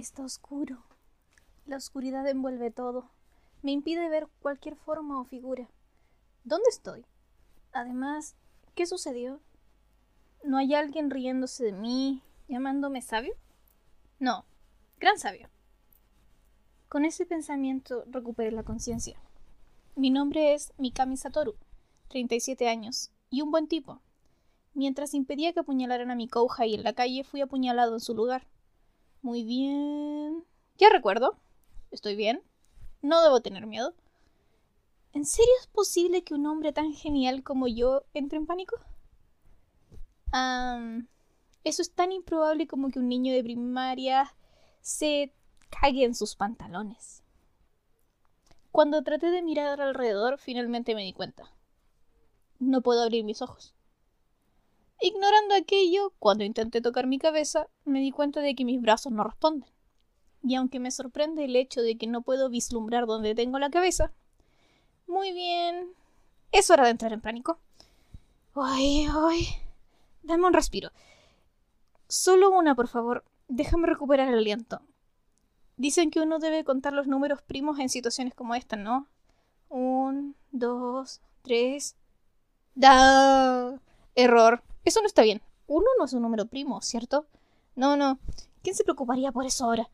Está oscuro. La oscuridad envuelve todo. Me impide ver cualquier forma o figura. ¿Dónde estoy? Además, ¿qué sucedió? ¿No hay alguien riéndose de mí, llamándome sabio? No, gran sabio. Con ese pensamiento recuperé la conciencia. Mi nombre es Mikami Satoru, 37 años, y un buen tipo. Mientras impedía que apuñalaran a mi y en la calle, fui apuñalado en su lugar. Muy bien. Ya recuerdo. Estoy bien. No debo tener miedo. ¿En serio es posible que un hombre tan genial como yo entre en pánico? eso es tan improbable como que un niño de primaria se cague en sus pantalones. Cuando traté de mirar alrededor, finalmente me di cuenta. No puedo abrir mis ojos. Ignorando aquello, cuando intenté tocar mi cabeza, me di cuenta de que mis brazos no responden. Y aunque me sorprende el hecho de que no puedo vislumbrar dónde tengo la cabeza, muy bien, es hora de entrar en pánico. Ay, ay. Dame un respiro. Solo una, por favor. Déjame recuperar el aliento. Dicen que uno debe contar los números primos en situaciones como esta, ¿no? Un, dos, tres. ¡Da! Error. Eso no está bien. Uno no es un número primo, ¿cierto? No, no. ¿Quién se preocuparía por eso ahora?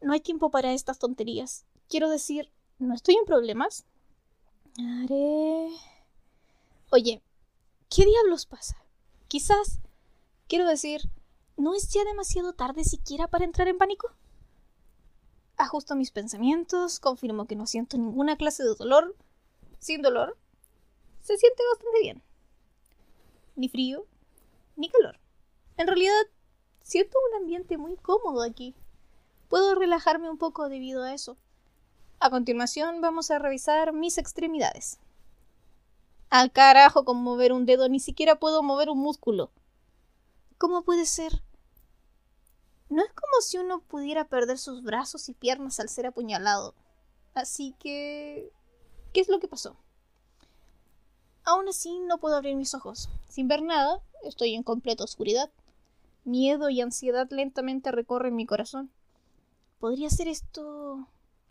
No hay tiempo para estas tonterías. Quiero decir, ¿no estoy en problemas? Haré... Oye, ¿qué diablos pasa? Quizás, quiero decir, ¿no es ya demasiado tarde siquiera para entrar en pánico? Ajusto mis pensamientos, confirmo que no siento ninguna clase de dolor. Sin dolor, se siente bastante bien. Ni frío, ni calor. En realidad, siento un ambiente muy cómodo aquí. Puedo relajarme un poco debido a eso. A continuación vamos a revisar mis extremidades. Al carajo con mover un dedo, ni siquiera puedo mover un músculo. ¿Cómo puede ser? No es como si uno pudiera perder sus brazos y piernas al ser apuñalado. Así que... ¿Qué es lo que pasó? Aún así no puedo abrir mis ojos. Sin ver nada, estoy en completa oscuridad. Miedo y ansiedad lentamente recorren mi corazón. ¿Podría ser esto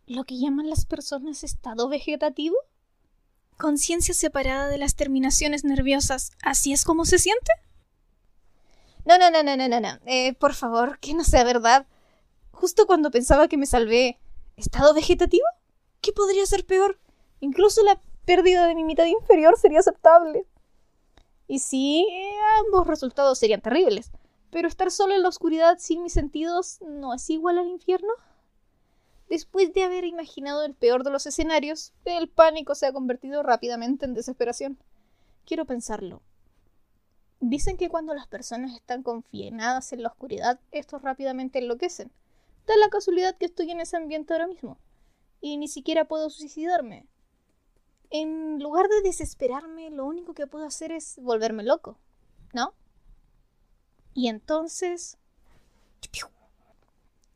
lo que llaman las personas estado vegetativo? ¿Conciencia separada de las terminaciones nerviosas, así es como se siente? No, no, no, no, no, no, no. Eh, por favor, que no sea verdad. Justo cuando pensaba que me salvé. ¿Estado vegetativo? ¿Qué podría ser peor? Incluso la pérdida de mi mitad inferior sería aceptable. Y sí, ambos resultados serían terribles. Pero estar solo en la oscuridad sin mis sentidos no es igual al infierno. Después de haber imaginado el peor de los escenarios, el pánico se ha convertido rápidamente en desesperación. Quiero pensarlo. Dicen que cuando las personas están confinadas en la oscuridad, estos rápidamente enloquecen. Da la casualidad que estoy en ese ambiente ahora mismo. Y ni siquiera puedo suicidarme. En lugar de desesperarme, lo único que puedo hacer es volverme loco. ¿No? Y entonces...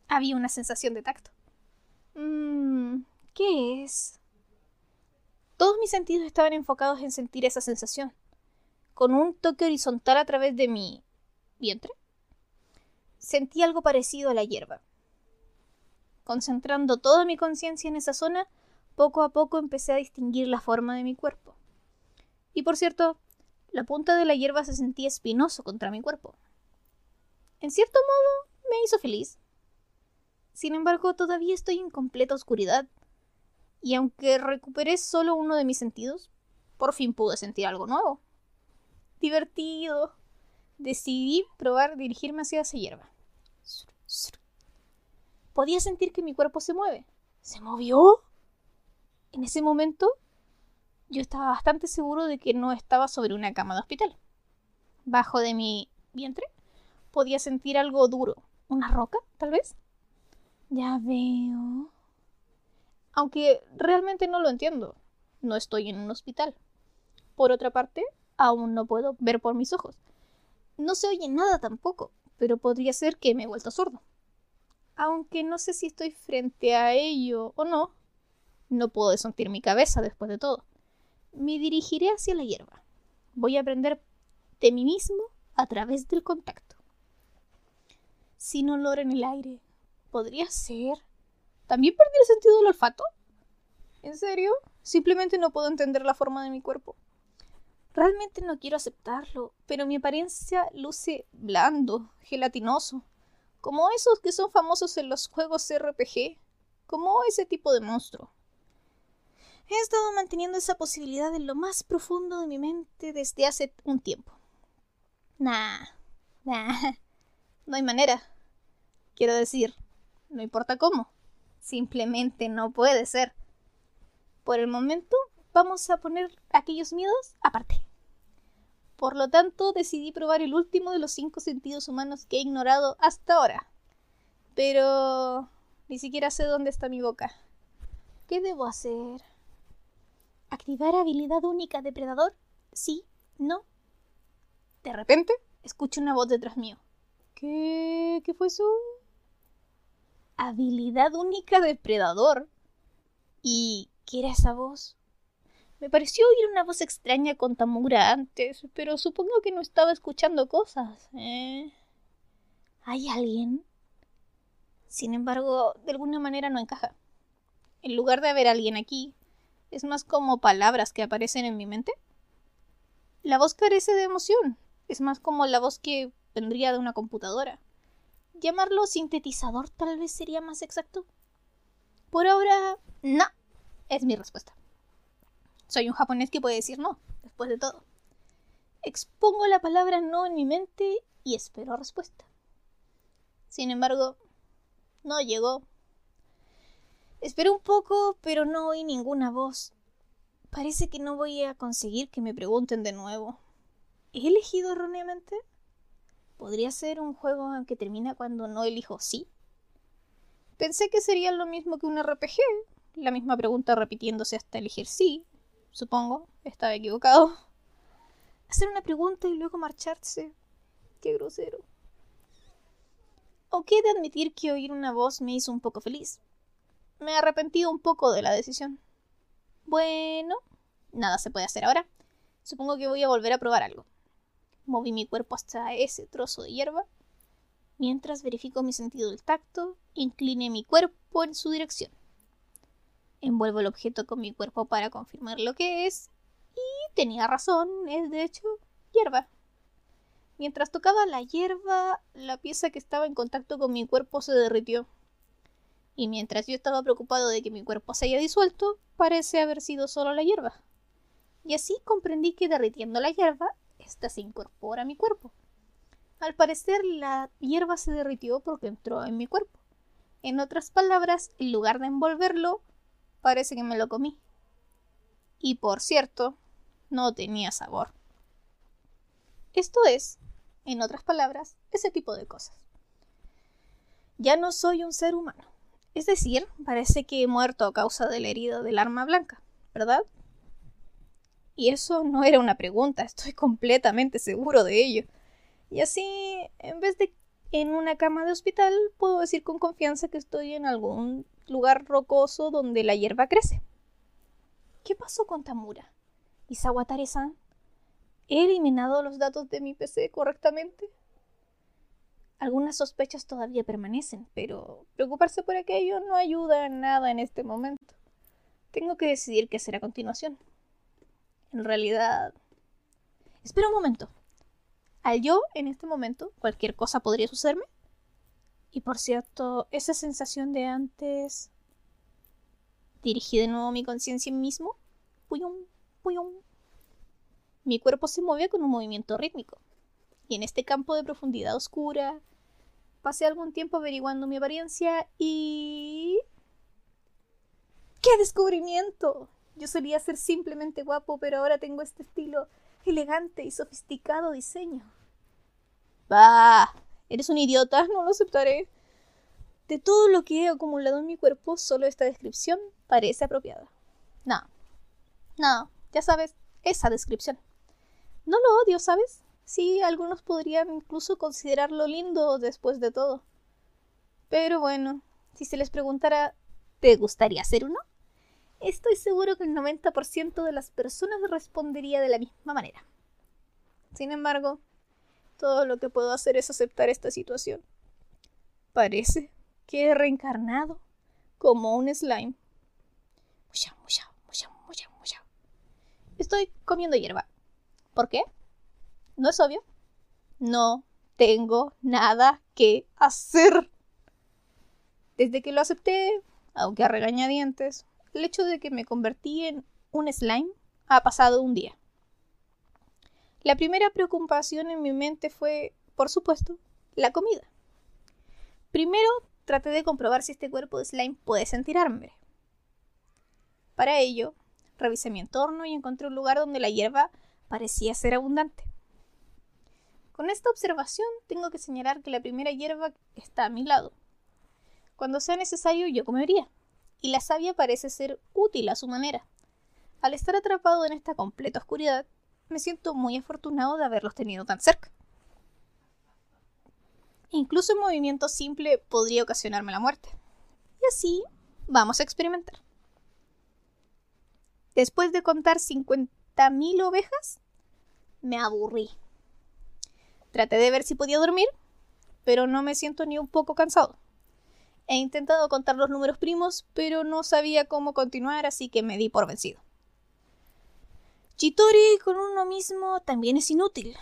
Había una sensación de tacto. Mmm, ¿qué es? Todos mis sentidos estaban enfocados en sentir esa sensación, con un toque horizontal a través de mi vientre. Sentí algo parecido a la hierba. Concentrando toda mi conciencia en esa zona, poco a poco empecé a distinguir la forma de mi cuerpo. Y por cierto, la punta de la hierba se sentía espinoso contra mi cuerpo. En cierto modo, me hizo feliz. Sin embargo, todavía estoy en completa oscuridad. Y aunque recuperé solo uno de mis sentidos, por fin pude sentir algo nuevo. Divertido. Decidí probar dirigirme hacia esa hierba. Podía sentir que mi cuerpo se mueve. ¿Se movió? En ese momento, yo estaba bastante seguro de que no estaba sobre una cama de hospital. Bajo de mi vientre podía sentir algo duro. ¿Una roca, tal vez? Ya veo. Aunque realmente no lo entiendo. No estoy en un hospital. Por otra parte, aún no puedo ver por mis ojos. No se oye nada tampoco, pero podría ser que me he vuelto sordo. Aunque no sé si estoy frente a ello o no. No puedo sentir mi cabeza después de todo. Me dirigiré hacia la hierba. Voy a aprender de mí mismo a través del contacto. Sin olor en el aire, Podría ser. ¿También perdí el sentido del olfato? ¿En serio? Simplemente no puedo entender la forma de mi cuerpo. Realmente no quiero aceptarlo, pero mi apariencia luce blando, gelatinoso, como esos que son famosos en los juegos RPG, como ese tipo de monstruo. He estado manteniendo esa posibilidad en lo más profundo de mi mente desde hace un tiempo. Nah, nah, no hay manera. Quiero decir, no importa cómo, simplemente no puede ser. Por el momento, vamos a poner aquellos miedos aparte. Por lo tanto, decidí probar el último de los cinco sentidos humanos que he ignorado hasta ahora. Pero ni siquiera sé dónde está mi boca. ¿Qué debo hacer? ¿Activar habilidad única depredador? Sí, no. De repente, escucho una voz detrás mío. ¿Qué? ¿Qué fue eso? Habilidad única depredador. ¿Y qué era esa voz? Me pareció oír una voz extraña con Tamura antes, pero supongo que no estaba escuchando cosas. ¿eh? ¿Hay alguien? Sin embargo, de alguna manera no encaja. En lugar de haber alguien aquí, es más como palabras que aparecen en mi mente. La voz carece de emoción, es más como la voz que vendría de una computadora. Llamarlo sintetizador tal vez sería más exacto. Por ahora, no, es mi respuesta. Soy un japonés que puede decir no, después de todo. Expongo la palabra no en mi mente y espero respuesta. Sin embargo, no llegó. Espero un poco, pero no oí ninguna voz. Parece que no voy a conseguir que me pregunten de nuevo. ¿He elegido erróneamente? ¿Podría ser un juego que termina cuando no elijo sí? Pensé que sería lo mismo que un RPG, la misma pregunta repitiéndose hasta elegir sí. Supongo, estaba equivocado. Hacer una pregunta y luego marcharse. Qué grosero. Aunque he de admitir que oír una voz me hizo un poco feliz me he arrepentido un poco de la decisión. Bueno, nada se puede hacer ahora. Supongo que voy a volver a probar algo. Moví mi cuerpo hasta ese trozo de hierba. Mientras verifico mi sentido del tacto, incliné mi cuerpo en su dirección. Envuelvo el objeto con mi cuerpo para confirmar lo que es. Y tenía razón, es de hecho hierba. Mientras tocaba la hierba, la pieza que estaba en contacto con mi cuerpo se derritió y mientras yo estaba preocupado de que mi cuerpo se haya disuelto, parece haber sido solo la hierba. Y así comprendí que derritiendo la hierba, ésta se incorpora a mi cuerpo. Al parecer, la hierba se derritió porque entró en mi cuerpo. En otras palabras, en lugar de envolverlo, parece que me lo comí. Y por cierto, no tenía sabor. Esto es, en otras palabras, ese tipo de cosas. Ya no soy un ser humano. Es decir, parece que he muerto a causa de la herida del arma blanca, ¿verdad? Y eso no era una pregunta, estoy completamente seguro de ello. Y así, en vez de en una cama de hospital, puedo decir con confianza que estoy en algún lugar rocoso donde la hierba crece. ¿Qué pasó con Tamura? ¿Y Sawatare-san? ¿He eliminado los datos de mi PC correctamente? Algunas sospechas todavía permanecen, pero preocuparse por aquello no ayuda en nada en este momento. Tengo que decidir qué hacer a continuación. En realidad... Espera un momento. Al yo, en este momento, cualquier cosa podría sucederme. Y por cierto, esa sensación de antes... Dirigí de nuevo mi conciencia en mí mismo. Puyum, puyum. Mi cuerpo se mueve con un movimiento rítmico. Y en este campo de profundidad oscura, pasé algún tiempo averiguando mi apariencia y... ¡Qué descubrimiento! Yo solía ser simplemente guapo, pero ahora tengo este estilo elegante y sofisticado diseño. Bah, eres un idiota, no lo aceptaré. De todo lo que he acumulado en mi cuerpo, solo esta descripción parece apropiada. No, no, ya sabes, esa descripción. No lo odio, ¿sabes? Sí, algunos podrían incluso considerarlo lindo después de todo. Pero bueno, si se les preguntara, ¿te gustaría ser uno? Estoy seguro que el 90% de las personas respondería de la misma manera. Sin embargo, todo lo que puedo hacer es aceptar esta situación. Parece que he reencarnado como un slime. Estoy comiendo hierba. ¿Por qué? ¿No es obvio? No tengo nada que hacer. Desde que lo acepté, aunque a regañadientes, el hecho de que me convertí en un slime ha pasado un día. La primera preocupación en mi mente fue, por supuesto, la comida. Primero traté de comprobar si este cuerpo de slime puede sentir hambre. Para ello, revisé mi entorno y encontré un lugar donde la hierba parecía ser abundante. Con esta observación tengo que señalar que la primera hierba está a mi lado. Cuando sea necesario yo comería, y la savia parece ser útil a su manera. Al estar atrapado en esta completa oscuridad, me siento muy afortunado de haberlos tenido tan cerca. Incluso un movimiento simple podría ocasionarme la muerte. Y así vamos a experimentar. Después de contar 50.000 ovejas, me aburrí. Traté de ver si podía dormir, pero no me siento ni un poco cansado. He intentado contar los números primos, pero no sabía cómo continuar, así que me di por vencido. Chitori con uno mismo también es inútil.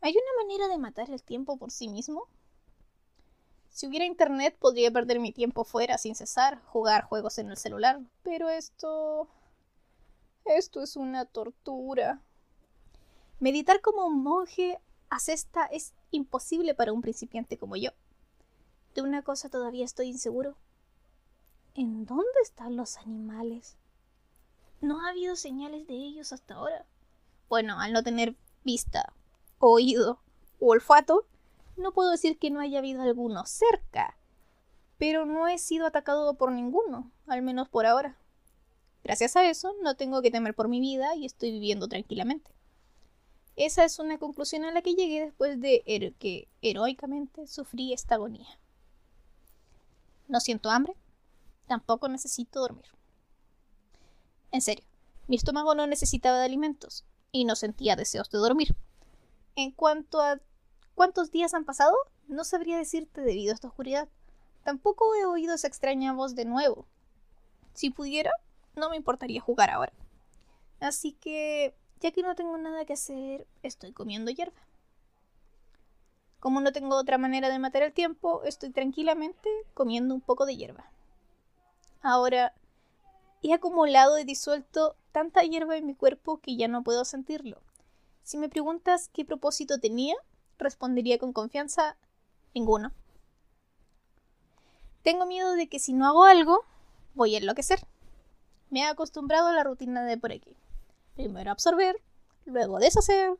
¿Hay una manera de matar el tiempo por sí mismo? Si hubiera internet podría perder mi tiempo fuera sin cesar, jugar juegos en el celular, pero esto... Esto es una tortura. Meditar como un monje a cesta es imposible para un principiante como yo. De una cosa todavía estoy inseguro. ¿En dónde están los animales? No ha habido señales de ellos hasta ahora. Bueno, al no tener vista, oído o olfato, no puedo decir que no haya habido alguno cerca, pero no he sido atacado por ninguno, al menos por ahora. Gracias a eso, no tengo que temer por mi vida y estoy viviendo tranquilamente. Esa es una conclusión a la que llegué después de que heroicamente sufrí esta agonía. No siento hambre, tampoco necesito dormir. En serio, mi estómago no necesitaba de alimentos y no sentía deseos de dormir. En cuanto a cuántos días han pasado, no sabría decirte debido a esta oscuridad. Tampoco he oído esa extraña voz de nuevo. Si pudiera, no me importaría jugar ahora. Así que, ya que no tengo nada que hacer, estoy comiendo hierba. Como no tengo otra manera de matar el tiempo, estoy tranquilamente comiendo un poco de hierba. Ahora, he acumulado y disuelto tanta hierba en mi cuerpo que ya no puedo sentirlo. Si me preguntas qué propósito tenía, respondería con confianza, ninguno. Tengo miedo de que si no hago algo, voy a enloquecer. Me he acostumbrado a la rutina de por aquí. Primero absorber, luego deshacer,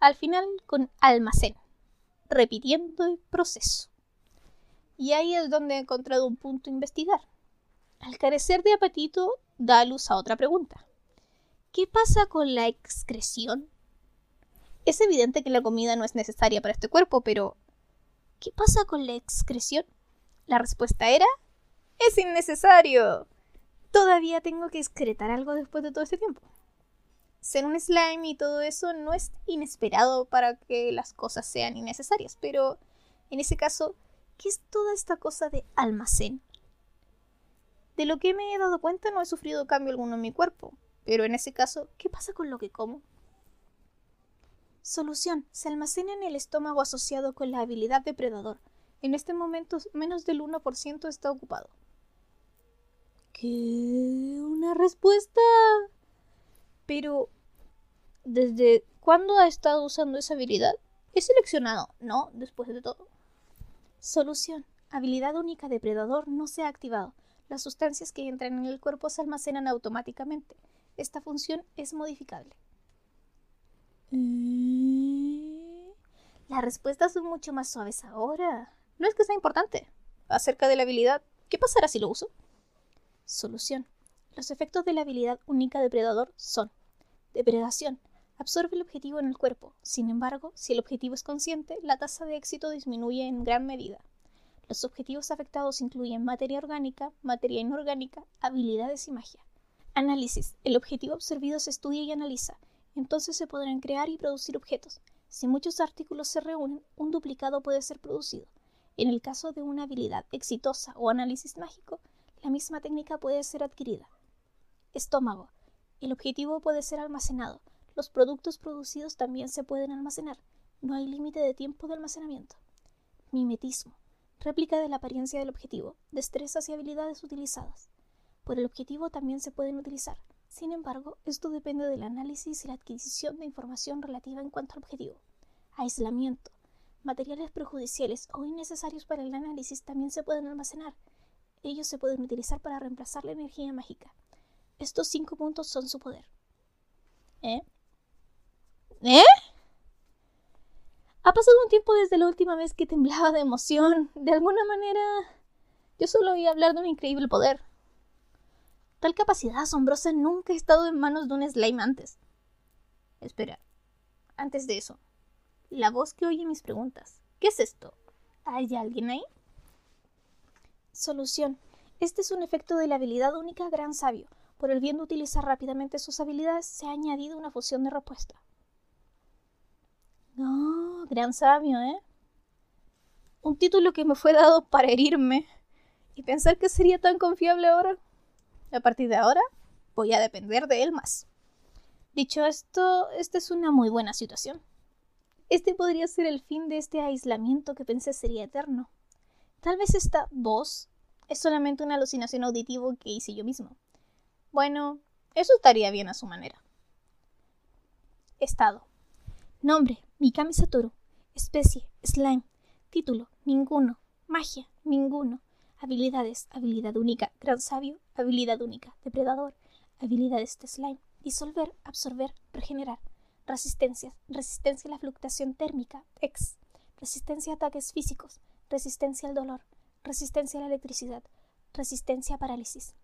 al final con almacén, repitiendo el proceso. Y ahí es donde he encontrado un punto a investigar. Al carecer de apetito, da luz a otra pregunta. ¿Qué pasa con la excreción? Es evidente que la comida no es necesaria para este cuerpo, pero ¿qué pasa con la excreción? La respuesta era es innecesario. Todavía tengo que excretar algo después de todo este tiempo. Ser un slime y todo eso no es inesperado para que las cosas sean innecesarias, pero en ese caso, ¿qué es toda esta cosa de almacén? De lo que me he dado cuenta no he sufrido cambio alguno en mi cuerpo, pero en ese caso, ¿qué pasa con lo que como? Solución. Se almacena en el estómago asociado con la habilidad depredador. En este momento menos del 1% está ocupado. ¿Qué? ¿Una respuesta? Pero, ¿desde cuándo ha estado usando esa habilidad? He seleccionado, ¿no? Después de todo. Solución. Habilidad única depredador no se ha activado. Las sustancias que entran en el cuerpo se almacenan automáticamente. Esta función es modificable. Las respuestas son mucho más suaves ahora. No es que sea importante. Acerca de la habilidad, ¿qué pasará si lo uso? Solución. Los efectos de la habilidad única depredador son depredación. Absorbe el objetivo en el cuerpo. Sin embargo, si el objetivo es consciente, la tasa de éxito disminuye en gran medida. Los objetivos afectados incluyen materia orgánica, materia inorgánica, habilidades y magia. Análisis. El objetivo absorbido se estudia y analiza. Entonces se podrán crear y producir objetos. Si muchos artículos se reúnen, un duplicado puede ser producido. En el caso de una habilidad exitosa o análisis mágico, la misma técnica puede ser adquirida. Estómago. El objetivo puede ser almacenado. Los productos producidos también se pueden almacenar. No hay límite de tiempo de almacenamiento. Mimetismo. Réplica de la apariencia del objetivo. Destrezas y habilidades utilizadas. Por el objetivo también se pueden utilizar. Sin embargo, esto depende del análisis y la adquisición de información relativa en cuanto al objetivo. Aislamiento. Materiales perjudiciales o innecesarios para el análisis también se pueden almacenar. Ellos se pueden utilizar para reemplazar la energía mágica. Estos cinco puntos son su poder. ¿Eh? ¿Eh? Ha pasado un tiempo desde la última vez que temblaba de emoción. De alguna manera, yo solo oí hablar de un increíble poder. Tal capacidad asombrosa nunca ha estado en manos de un slime antes. Espera, antes de eso, la voz que oye mis preguntas. ¿Qué es esto? ¿Hay alguien ahí? Solución. Este es un efecto de la habilidad única Gran Sabio. Por el bien de utilizar rápidamente sus habilidades, se ha añadido una fusión de respuesta. No, Gran Sabio, ¿eh? Un título que me fue dado para herirme. Y pensar que sería tan confiable ahora. A partir de ahora, voy a depender de él más. Dicho esto, esta es una muy buena situación. Este podría ser el fin de este aislamiento que pensé sería eterno. Tal vez esta voz es solamente una alucinación auditiva que hice yo mismo. Bueno, eso estaría bien a su manera. Estado. Nombre, Mikami Satoru. Especie, slime. Título, ninguno. Magia, ninguno. Habilidades, habilidad única, gran sabio, habilidad única, depredador, habilidades de slime, disolver, absorber, regenerar, resistencias, resistencia a la fluctuación térmica, X, resistencia a ataques físicos, resistencia al dolor, resistencia a la electricidad, resistencia a parálisis.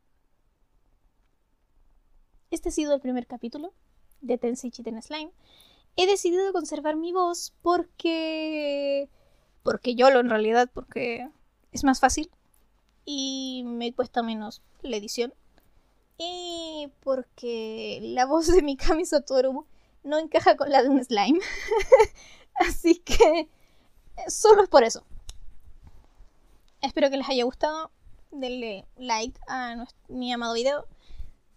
Este ha sido el primer capítulo de Tensei Chiten Slime. He decidido conservar mi voz porque... Porque yo lo en realidad, porque es más fácil y me cuesta menos la edición. Y porque la voz de Mikami Satoru no encaja con la de un slime. Así que solo es por eso. Espero que les haya gustado. Denle like a mi amado video.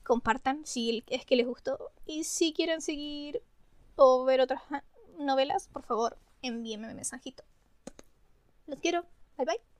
Compartan si es que les gustó. Y si quieren seguir o ver otras novelas, por favor, envíenme un mensajito. Los quiero. Bye bye.